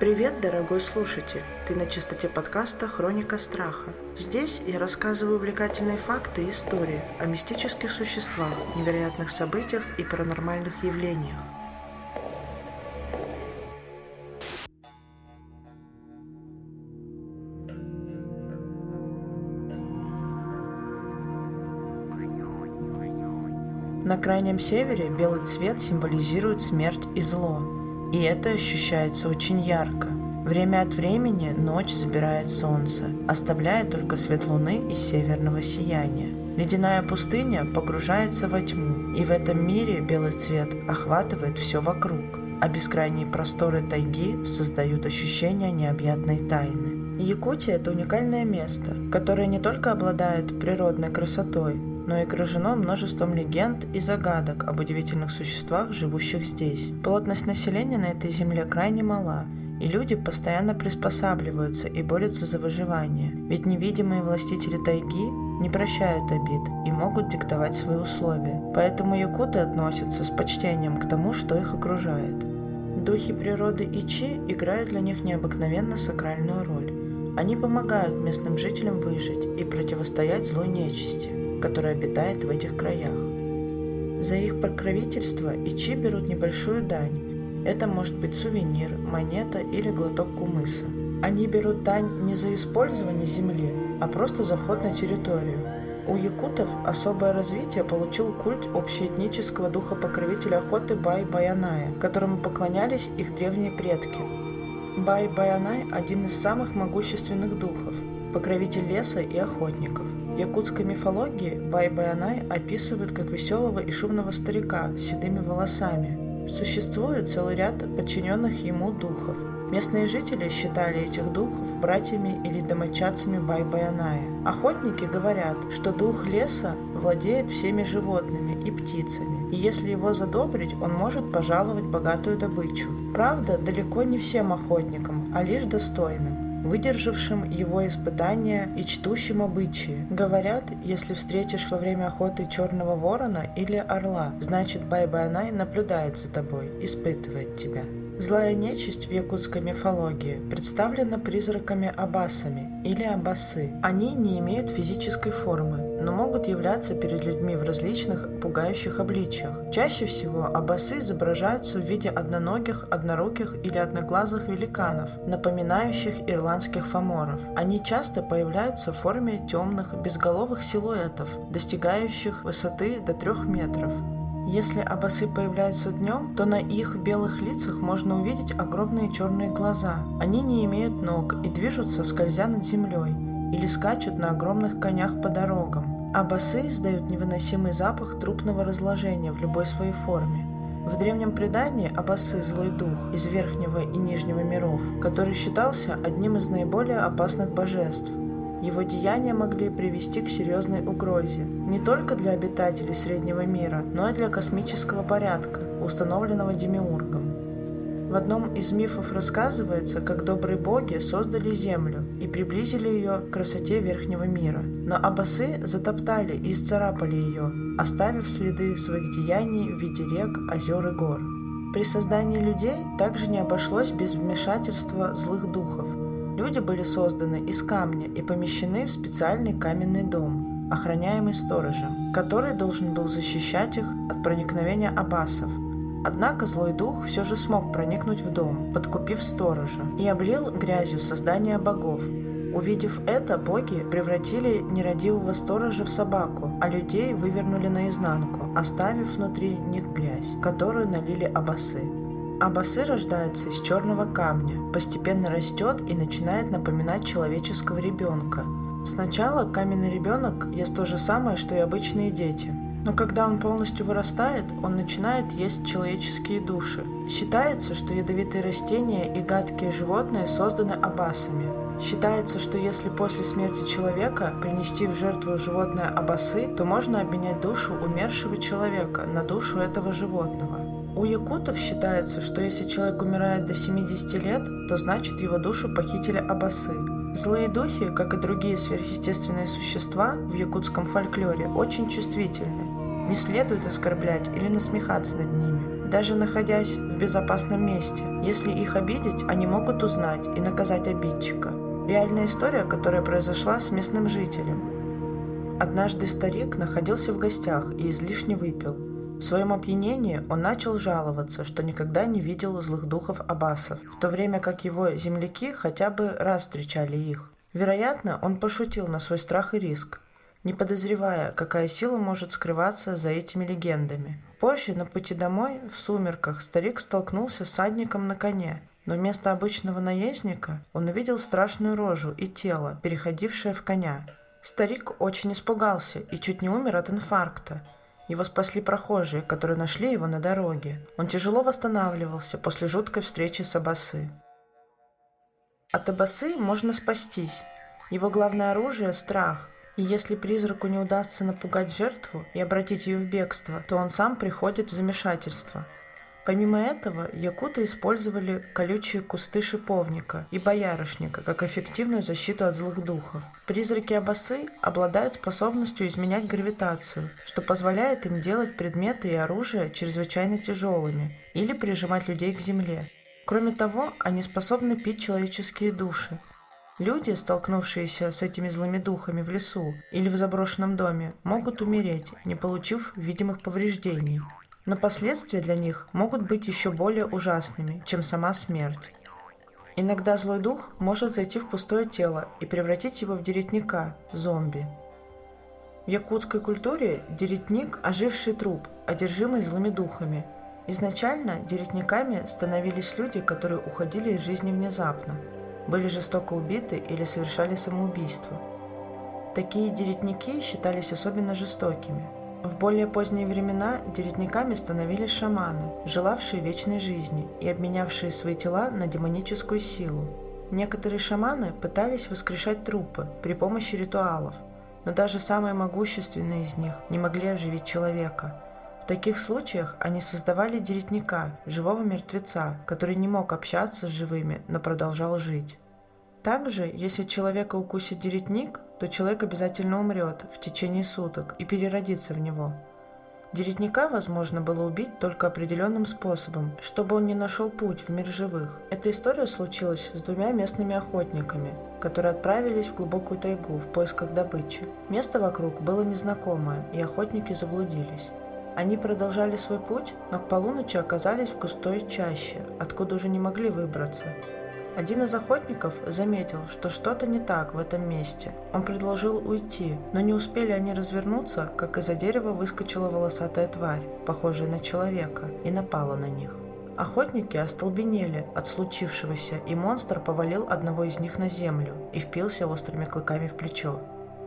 Привет, дорогой слушатель! Ты на частоте подкаста «Хроника страха». Здесь я рассказываю увлекательные факты и истории о мистических существах, невероятных событиях и паранормальных явлениях. На крайнем севере белый цвет символизирует смерть и зло, и это ощущается очень ярко. Время от времени ночь забирает солнце, оставляя только свет луны и северного сияния. Ледяная пустыня погружается во тьму, и в этом мире белый цвет охватывает все вокруг, а бескрайние просторы тайги создают ощущение необъятной тайны. Якутия – это уникальное место, которое не только обладает природной красотой, но и окружено множеством легенд и загадок об удивительных существах, живущих здесь. Плотность населения на этой земле крайне мала, и люди постоянно приспосабливаются и борются за выживание, ведь невидимые властители тайги не прощают обид и могут диктовать свои условия. Поэтому якуты относятся с почтением к тому, что их окружает. Духи природы Ичи играют для них необыкновенно сакральную роль. Они помогают местным жителям выжить и противостоять злой нечисти который обитает в этих краях. За их покровительство ичи берут небольшую дань. Это может быть сувенир, монета или глоток кумыса. Они берут дань не за использование земли, а просто за вход на территорию. У якутов особое развитие получил культ общеэтнического духа покровителя охоты Бай-Баяная, которому поклонялись их древние предки. Бай-Баянай – один из самых могущественных духов, покровитель леса и охотников – якутской мифологии Бай-Баянай описывают как веселого и шумного старика с седыми волосами. Существует целый ряд подчиненных ему духов. Местные жители считали этих духов братьями или домочадцами Бай-Баяная. Охотники говорят, что дух леса владеет всеми животными и птицами, и если его задобрить, он может пожаловать богатую добычу. Правда, далеко не всем охотникам, а лишь достойным выдержавшим его испытания и чтущим обычаи. Говорят, если встретишь во время охоты черного ворона или орла, значит Бай-Байнай наблюдает за тобой, испытывает тебя. Злая нечисть в якутской мифологии представлена призраками-абасами или абасы. Они не имеют физической формы, но могут являться перед людьми в различных пугающих обличиях. Чаще всего абасы изображаются в виде одноногих, одноруких или одноглазых великанов, напоминающих ирландских фаморов. Они часто появляются в форме темных, безголовых силуэтов, достигающих высоты до трех метров. Если абасы появляются днем, то на их белых лицах можно увидеть огромные черные глаза. Они не имеют ног и движутся, скользя над землей, или скачут на огромных конях по дорогам. Абасы издают невыносимый запах трупного разложения в любой своей форме. В древнем предании Абасы – злой дух из верхнего и нижнего миров, который считался одним из наиболее опасных божеств – его деяния могли привести к серьезной угрозе не только для обитателей Среднего мира, но и для космического порядка, установленного Демиургом. В одном из мифов рассказывается, как добрые боги создали Землю и приблизили ее к красоте Верхнего мира. Но абасы затоптали и исцарапали ее, оставив следы своих деяний в виде рек, озер и гор. При создании людей также не обошлось без вмешательства злых духов, Люди были созданы из камня и помещены в специальный каменный дом, охраняемый сторожем, который должен был защищать их от проникновения абасов. Однако злой дух все же смог проникнуть в дом, подкупив сторожа, и облил грязью создания богов. Увидев это, боги превратили нерадивого сторожа в собаку, а людей вывернули наизнанку, оставив внутри них грязь, которую налили абасы. Абасы рождается из черного камня, постепенно растет и начинает напоминать человеческого ребенка. Сначала каменный ребенок ест то же самое, что и обычные дети. Но когда он полностью вырастает, он начинает есть человеческие души. Считается, что ядовитые растения и гадкие животные созданы абасами. Считается, что если после смерти человека принести в жертву животное абасы, то можно обменять душу умершего человека на душу этого животного. У якутов считается, что если человек умирает до 70 лет, то значит его душу похитили абасы. Злые духи, как и другие сверхъестественные существа в якутском фольклоре, очень чувствительны. Не следует оскорблять или насмехаться над ними. даже находясь в безопасном месте. Если их обидеть, они могут узнать и наказать обидчика. Реальная история, которая произошла с местным жителем. Однажды старик находился в гостях и излишне выпил. В своем опьянении он начал жаловаться, что никогда не видел злых духов аббасов, в то время как его земляки хотя бы раз встречали их. Вероятно, он пошутил на свой страх и риск, не подозревая, какая сила может скрываться за этими легендами. Позже, на пути домой, в сумерках, старик столкнулся с садником на коне, но вместо обычного наездника он увидел страшную рожу и тело, переходившее в коня. Старик очень испугался и чуть не умер от инфаркта. Его спасли прохожие, которые нашли его на дороге. Он тяжело восстанавливался после жуткой встречи с Абасы. От Абасы можно спастись. Его главное оружие – страх – и если призраку не удастся напугать жертву и обратить ее в бегство, то он сам приходит в замешательство. Помимо этого, якуты использовали колючие кусты шиповника и боярышника как эффективную защиту от злых духов. Призраки Абасы обладают способностью изменять гравитацию, что позволяет им делать предметы и оружие чрезвычайно тяжелыми или прижимать людей к земле. Кроме того, они способны пить человеческие души, Люди, столкнувшиеся с этими злыми духами в лесу или в заброшенном доме, могут умереть, не получив видимых повреждений. Но последствия для них могут быть еще более ужасными, чем сама смерть. Иногда злой дух может зайти в пустое тело и превратить его в деретника, зомби. В якутской культуре деретник – оживший труп, одержимый злыми духами. Изначально деретниками становились люди, которые уходили из жизни внезапно – были жестоко убиты или совершали самоубийство. Такие деретники считались особенно жестокими. В более поздние времена деретниками становились шаманы, желавшие вечной жизни и обменявшие свои тела на демоническую силу. Некоторые шаманы пытались воскрешать трупы при помощи ритуалов, но даже самые могущественные из них не могли оживить человека – в таких случаях они создавали деретника, живого мертвеца, который не мог общаться с живыми, но продолжал жить. Также, если человека укусит деретник, то человек обязательно умрет в течение суток и переродится в него. Деретника возможно было убить только определенным способом, чтобы он не нашел путь в мир живых. Эта история случилась с двумя местными охотниками, которые отправились в глубокую тайгу в поисках добычи. Место вокруг было незнакомое, и охотники заблудились. Они продолжали свой путь, но к полуночи оказались в густой чаще, откуда уже не могли выбраться. Один из охотников заметил, что что-то не так в этом месте. Он предложил уйти, но не успели они развернуться, как из-за дерева выскочила волосатая тварь, похожая на человека, и напала на них. Охотники остолбенели от случившегося, и монстр повалил одного из них на землю и впился острыми клыками в плечо.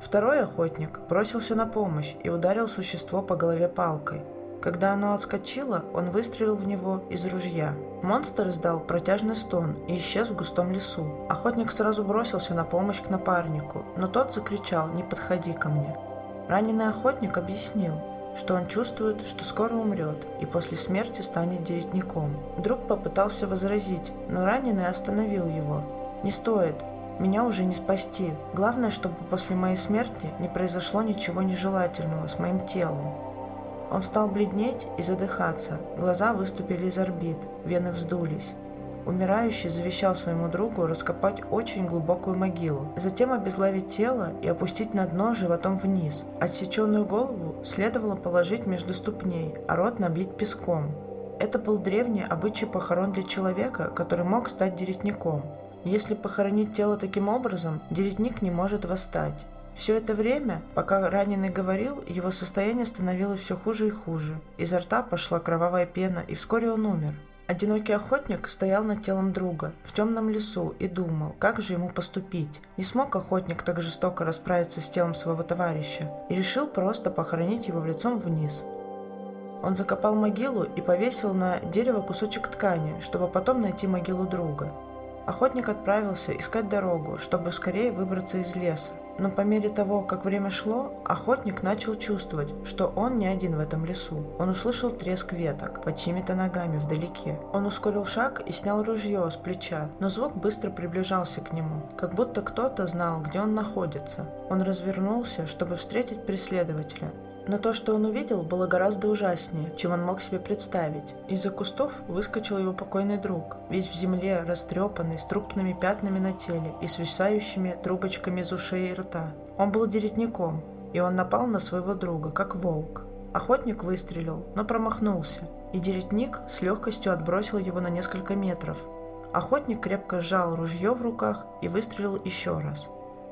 Второй охотник бросился на помощь и ударил существо по голове палкой. Когда оно отскочило, он выстрелил в него из ружья. Монстр издал протяжный стон и исчез в густом лесу. Охотник сразу бросился на помощь к напарнику, но тот закричал «Не подходи ко мне». Раненый охотник объяснил, что он чувствует, что скоро умрет и после смерти станет деретником. Друг попытался возразить, но раненый остановил его. «Не стоит, меня уже не спасти. Главное, чтобы после моей смерти не произошло ничего нежелательного с моим телом. Он стал бледнеть и задыхаться, глаза выступили из орбит, вены вздулись. Умирающий завещал своему другу раскопать очень глубокую могилу, затем обезглавить тело и опустить на дно животом вниз. Отсеченную голову следовало положить между ступней, а рот набить песком. Это был древний обычай похорон для человека, который мог стать деретником. Если похоронить тело таким образом, деретник не может восстать. Все это время, пока раненый говорил, его состояние становилось все хуже и хуже. Изо рта пошла кровавая пена, и вскоре он умер. Одинокий охотник стоял над телом друга в темном лесу и думал, как же ему поступить. Не смог охотник так жестоко расправиться с телом своего товарища и решил просто похоронить его в лицом вниз. Он закопал могилу и повесил на дерево кусочек ткани, чтобы потом найти могилу друга. Охотник отправился искать дорогу, чтобы скорее выбраться из леса. Но по мере того, как время шло, охотник начал чувствовать, что он не один в этом лесу. Он услышал треск веток под чьими-то ногами вдалеке. Он ускорил шаг и снял ружье с плеча, но звук быстро приближался к нему, как будто кто-то знал, где он находится. Он развернулся, чтобы встретить преследователя, Но то, что он увидел, было гораздо ужаснее, чем он мог себе представить. Из-за кустов выскочил его покойный друг, весь в земле, растрепанный, с трупными пятнами на теле и свисающими трубочками из ушей и рта. Он был деретником, и он напал на своего друга, как волк. Охотник выстрелил, но промахнулся, и деретник с легкостью отбросил его на несколько метров. Охотник крепко сжал ружье в руках и выстрелил еще раз.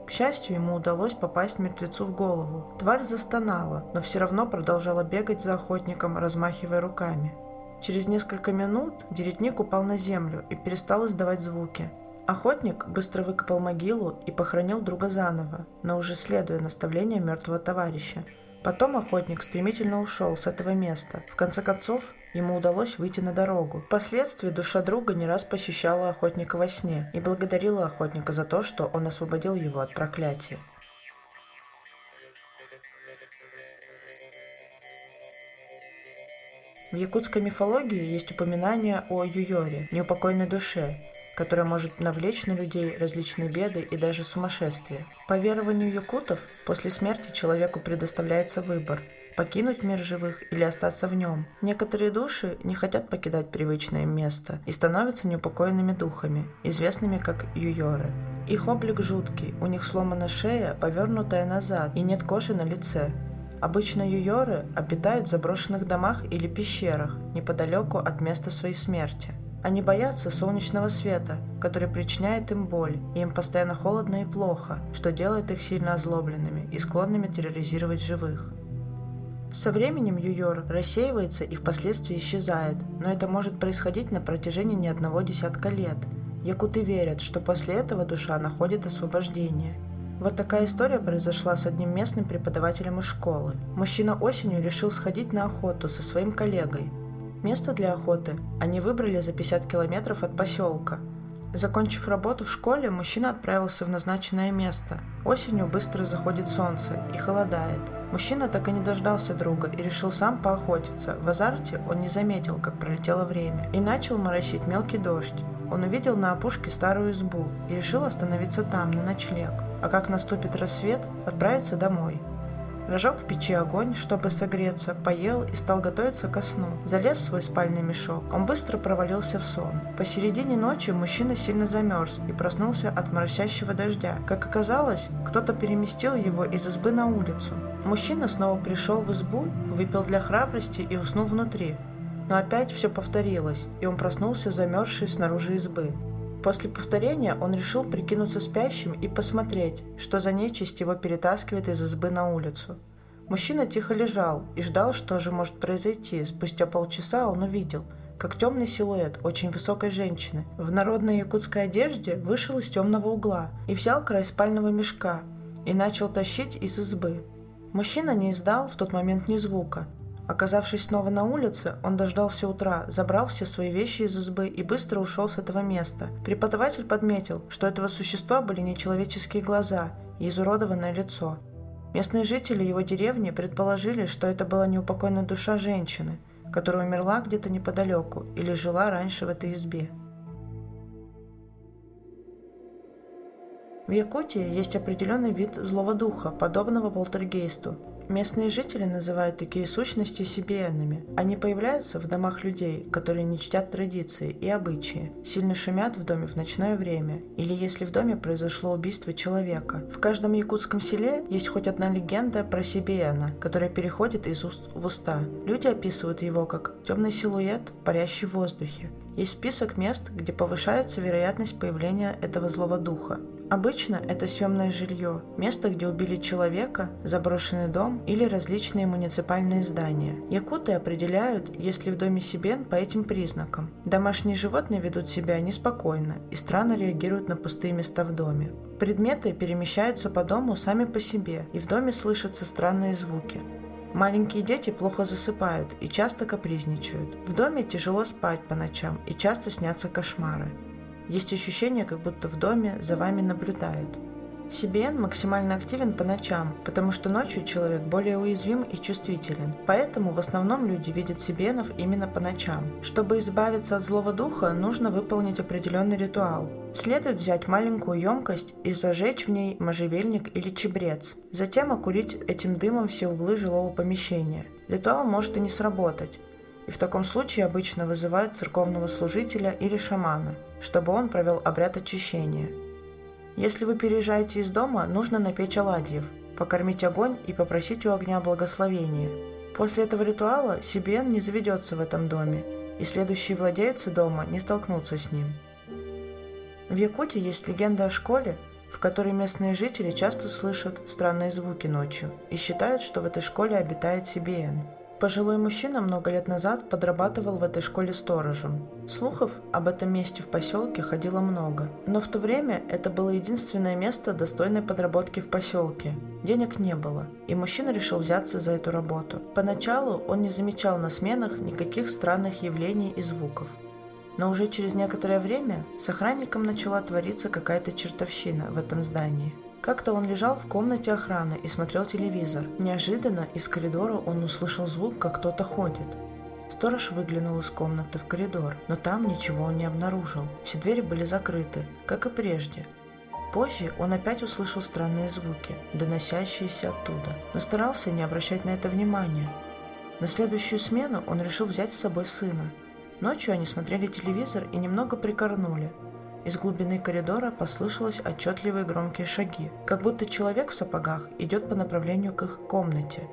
К счастью, ему удалось попасть мертвецу в голову. Тварь застонала, но все равно продолжала бегать за охотником, размахивая руками. Через несколько минут деретник упал на землю и перестал издавать звуки. Охотник быстро выкопал могилу и похоронил друга заново, но уже следуя наставлениям мертвого товарища. Потом охотник стремительно ушел с этого места. В конце концов, ему удалось выйти на дорогу. Впоследствии душа друга не раз посещала охотника во сне и благодарила охотника за то, что он освободил его от проклятия. В якутской мифологии есть упоминание о Юйоре, неупокойной душе, которая может навлечь на людей различные беды и даже сумасшествие. По верованию якутов, после смерти человеку предоставляется выбор – покинуть мир живых или остаться в нем. Некоторые души не хотят покидать привычное место и становятся неупокоенными духами, известными как юйоры. Их облик жуткий, у них сломана шея, повернутая назад, и нет кожи на лице. Обычно юйоры обитают в заброшенных домах или пещерах неподалеку от места своей смерти – они боятся солнечного света, который причиняет им боль, и им постоянно холодно и плохо, что делает их сильно озлобленными и склонными терроризировать живых. Со временем Юйор рассеивается и впоследствии исчезает, но это может происходить на протяжении не одного десятка лет. Якуты верят, что после этого душа находит освобождение. Вот такая история произошла с одним местным преподавателем из школы. Мужчина осенью решил сходить на охоту со своим коллегой, Место для охоты они выбрали за 50 километров от поселка. Закончив работу в школе, мужчина отправился в назначенное место. Осенью быстро заходит солнце и холодает. Мужчина так и не дождался друга и решил сам поохотиться. В азарте он не заметил, как пролетело время, и начал моросить мелкий дождь. Он увидел на опушке старую избу и решил остановиться там, на ночлег. А как наступит рассвет, отправиться домой. Разжег в печи огонь, чтобы согреться, поел и стал готовиться ко сну. Залез в свой спальный мешок. Он быстро провалился в сон. Посередине ночи мужчина сильно замерз и проснулся от моросящего дождя. Как оказалось, кто-то переместил его из избы на улицу. Мужчина снова пришел в избу, выпил для храбрости и уснул внутри. Но опять все повторилось, и он проснулся замерзший снаружи избы. После повторения он решил прикинуться спящим и посмотреть, что за нечисть его перетаскивает из избы на улицу. Мужчина тихо лежал и ждал, что же может произойти. Спустя полчаса он увидел, как темный силуэт очень высокой женщины в народной якутской одежде вышел из темного угла и взял край спального мешка и начал тащить из избы. Мужчина не издал в тот момент ни звука, Оказавшись снова на улице, он дождался утра, забрал все свои вещи из избы и быстро ушел с этого места. Преподаватель подметил, что этого существа были нечеловеческие глаза и изуродованное лицо. Местные жители его деревни предположили, что это была неупокойная душа женщины, которая умерла где-то неподалеку или жила раньше в этой избе. В Якутии есть определенный вид злого духа, подобного полтергейсту, Местные жители называют такие сущности сибиенными. Они появляются в домах людей, которые не чтят традиции и обычаи, сильно шумят в доме в ночное время, или если в доме произошло убийство человека. В каждом якутском селе есть хоть одна легенда про Сибиена, которая переходит из уст в уста. Люди описывают его как темный силуэт, парящий в воздухе. Есть список мест, где повышается вероятность появления этого злого духа. Обычно это съемное жилье, место, где убили человека, заброшенный дом или различные муниципальные здания. Якуты определяют, если в доме Сибен по этим признакам. Домашние животные ведут себя неспокойно и странно реагируют на пустые места в доме. Предметы перемещаются по дому сами по себе, и в доме слышатся странные звуки. Маленькие дети плохо засыпают и часто капризничают. В доме тяжело спать по ночам и часто снятся кошмары. Есть ощущение, как будто в доме за вами наблюдают. CBN максимально активен по ночам, потому что ночью человек более уязвим и чувствителен. Поэтому в основном люди видят CBN именно по ночам. Чтобы избавиться от злого духа, нужно выполнить определенный ритуал. Следует взять маленькую емкость и зажечь в ней можжевельник или чебрец. Затем окурить этим дымом все углы жилого помещения. Ритуал может и не сработать. И в таком случае обычно вызывают церковного служителя или шамана, чтобы он провел обряд очищения – если вы переезжаете из дома, нужно напечь оладьев, покормить огонь и попросить у огня благословения. После этого ритуала Сибиен не заведется в этом доме, и следующие владельцы дома не столкнутся с ним. В Якутии есть легенда о школе, в которой местные жители часто слышат странные звуки ночью и считают, что в этой школе обитает Сибиен – Пожилой мужчина много лет назад подрабатывал в этой школе сторожем. Слухов об этом месте в поселке ходило много, но в то время это было единственное место достойной подработки в поселке. Денег не было, и мужчина решил взяться за эту работу. Поначалу он не замечал на сменах никаких странных явлений и звуков. Но уже через некоторое время с охранником начала твориться какая-то чертовщина в этом здании – как-то он лежал в комнате охраны и смотрел телевизор. Неожиданно из коридора он услышал звук, как кто-то ходит. Сторож выглянул из комнаты в коридор, но там ничего он не обнаружил. Все двери были закрыты, как и прежде. Позже он опять услышал странные звуки, доносящиеся оттуда, но старался не обращать на это внимания. На следующую смену он решил взять с собой сына. Ночью они смотрели телевизор и немного прикорнули, из глубины коридора послышалось отчетливые громкие шаги, как будто человек в сапогах идет по направлению к их комнате.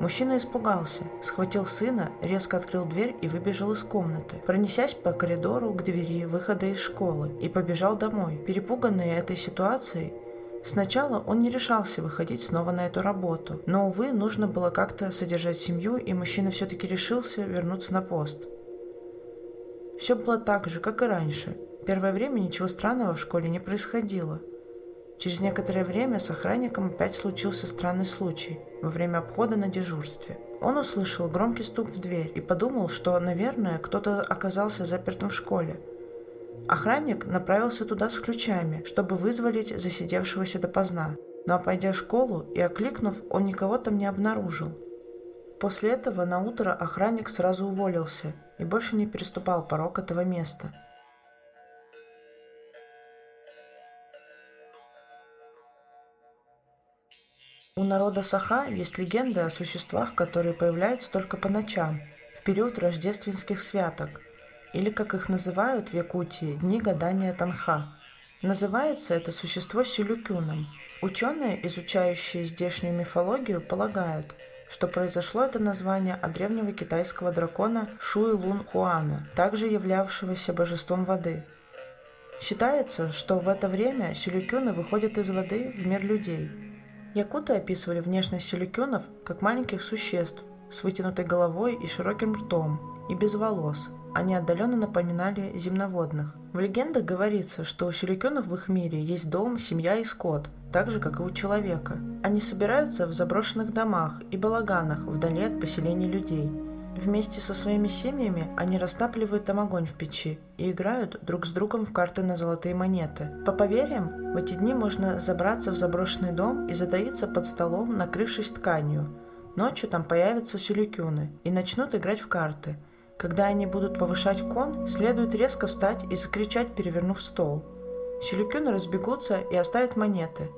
Мужчина испугался, схватил сына, резко открыл дверь и выбежал из комнаты, пронесясь по коридору к двери выхода из школы и побежал домой. Перепуганный этой ситуацией, Сначала он не решался выходить снова на эту работу, но, увы, нужно было как-то содержать семью, и мужчина все-таки решился вернуться на пост. Все было так же, как и раньше. Первое время ничего странного в школе не происходило. Через некоторое время с охранником опять случился странный случай во время обхода на дежурстве. Он услышал громкий стук в дверь и подумал, что, наверное, кто-то оказался запертым в школе. Охранник направился туда с ключами, чтобы вызволить засидевшегося допоздна. Но обойдя школу и окликнув, он никого там не обнаружил. После этого на утро охранник сразу уволился и больше не переступал порог этого места – У народа Саха есть легенды о существах, которые появляются только по ночам, в период рождественских святок, или, как их называют в Якутии, дни гадания Танха. Называется это существо Сюлюкюном. Ученые, изучающие здешнюю мифологию, полагают, что произошло это название от древнего китайского дракона Шуи Лун Хуана, также являвшегося божеством воды. Считается, что в это время сюлюкюны выходят из воды в мир людей – Якуты описывали внешность сюликюнов как маленьких существ с вытянутой головой и широким ртом, и без волос. Они отдаленно напоминали земноводных. В легендах говорится, что у сюликюнов в их мире есть дом, семья и скот, так же, как и у человека. Они собираются в заброшенных домах и балаганах вдали от поселений людей – Вместе со своими семьями они растапливают там огонь в печи и играют друг с другом в карты на золотые монеты. По поверьям, в эти дни можно забраться в заброшенный дом и затаиться под столом, накрывшись тканью. Ночью там появятся сюлюкюны и начнут играть в карты. Когда они будут повышать кон, следует резко встать и закричать, перевернув стол. Сюлюкюны разбегутся и оставят монеты.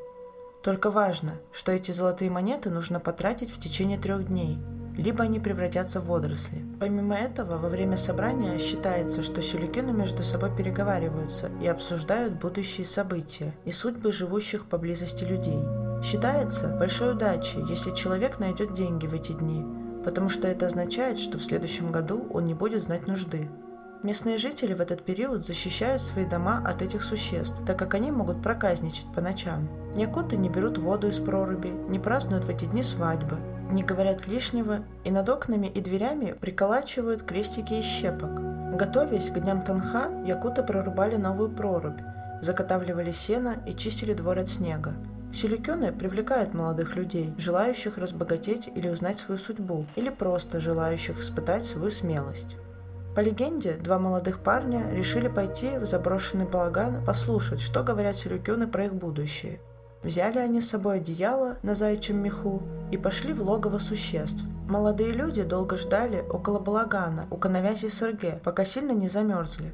Только важно, что эти золотые монеты нужно потратить в течение трех дней – либо они превратятся в водоросли. Помимо этого, во время собрания считается, что сюликены между собой переговариваются и обсуждают будущие события и судьбы живущих поблизости людей. Считается большой удачей, если человек найдет деньги в эти дни, потому что это означает, что в следующем году он не будет знать нужды. Местные жители в этот период защищают свои дома от этих существ, так как они могут проказничать по ночам. Якуты не берут воду из проруби, не празднуют в эти дни свадьбы, не говорят лишнего и над окнами и дверями приколачивают крестики из щепок. Готовясь к дням Танха, якуты прорубали новую прорубь, заготавливали сено и чистили двор от снега. Силикюны привлекают молодых людей, желающих разбогатеть или узнать свою судьбу, или просто желающих испытать свою смелость. По легенде, два молодых парня решили пойти в заброшенный балаган послушать, что говорят силикюны про их будущее – Взяли они с собой одеяло на заячьем меху и пошли в логово существ. Молодые люди долго ждали около балагана у коновязи СРГ, пока сильно не замерзли.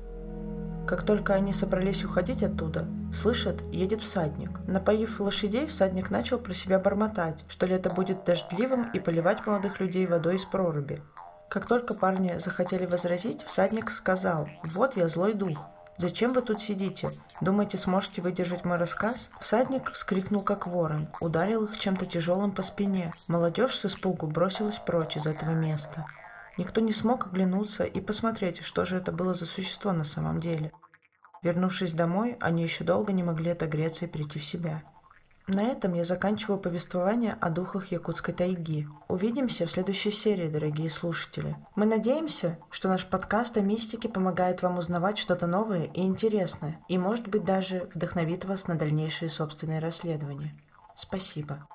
Как только они собрались уходить оттуда, слышат, едет всадник. Напоив лошадей, всадник начал про себя бормотать, что лето будет дождливым и поливать молодых людей водой из проруби. Как только парни захотели возразить, всадник сказал «Вот я злой дух, «Зачем вы тут сидите? Думаете, сможете выдержать мой рассказ?» Всадник вскрикнул, как ворон, ударил их чем-то тяжелым по спине. Молодежь с испугу бросилась прочь из этого места. Никто не смог оглянуться и посмотреть, что же это было за существо на самом деле. Вернувшись домой, они еще долго не могли отогреться и прийти в себя. На этом я заканчиваю повествование о духах якутской тайги. Увидимся в следующей серии, дорогие слушатели. Мы надеемся, что наш подкаст о мистике помогает вам узнавать что-то новое и интересное, и, может быть, даже вдохновит вас на дальнейшие собственные расследования. Спасибо.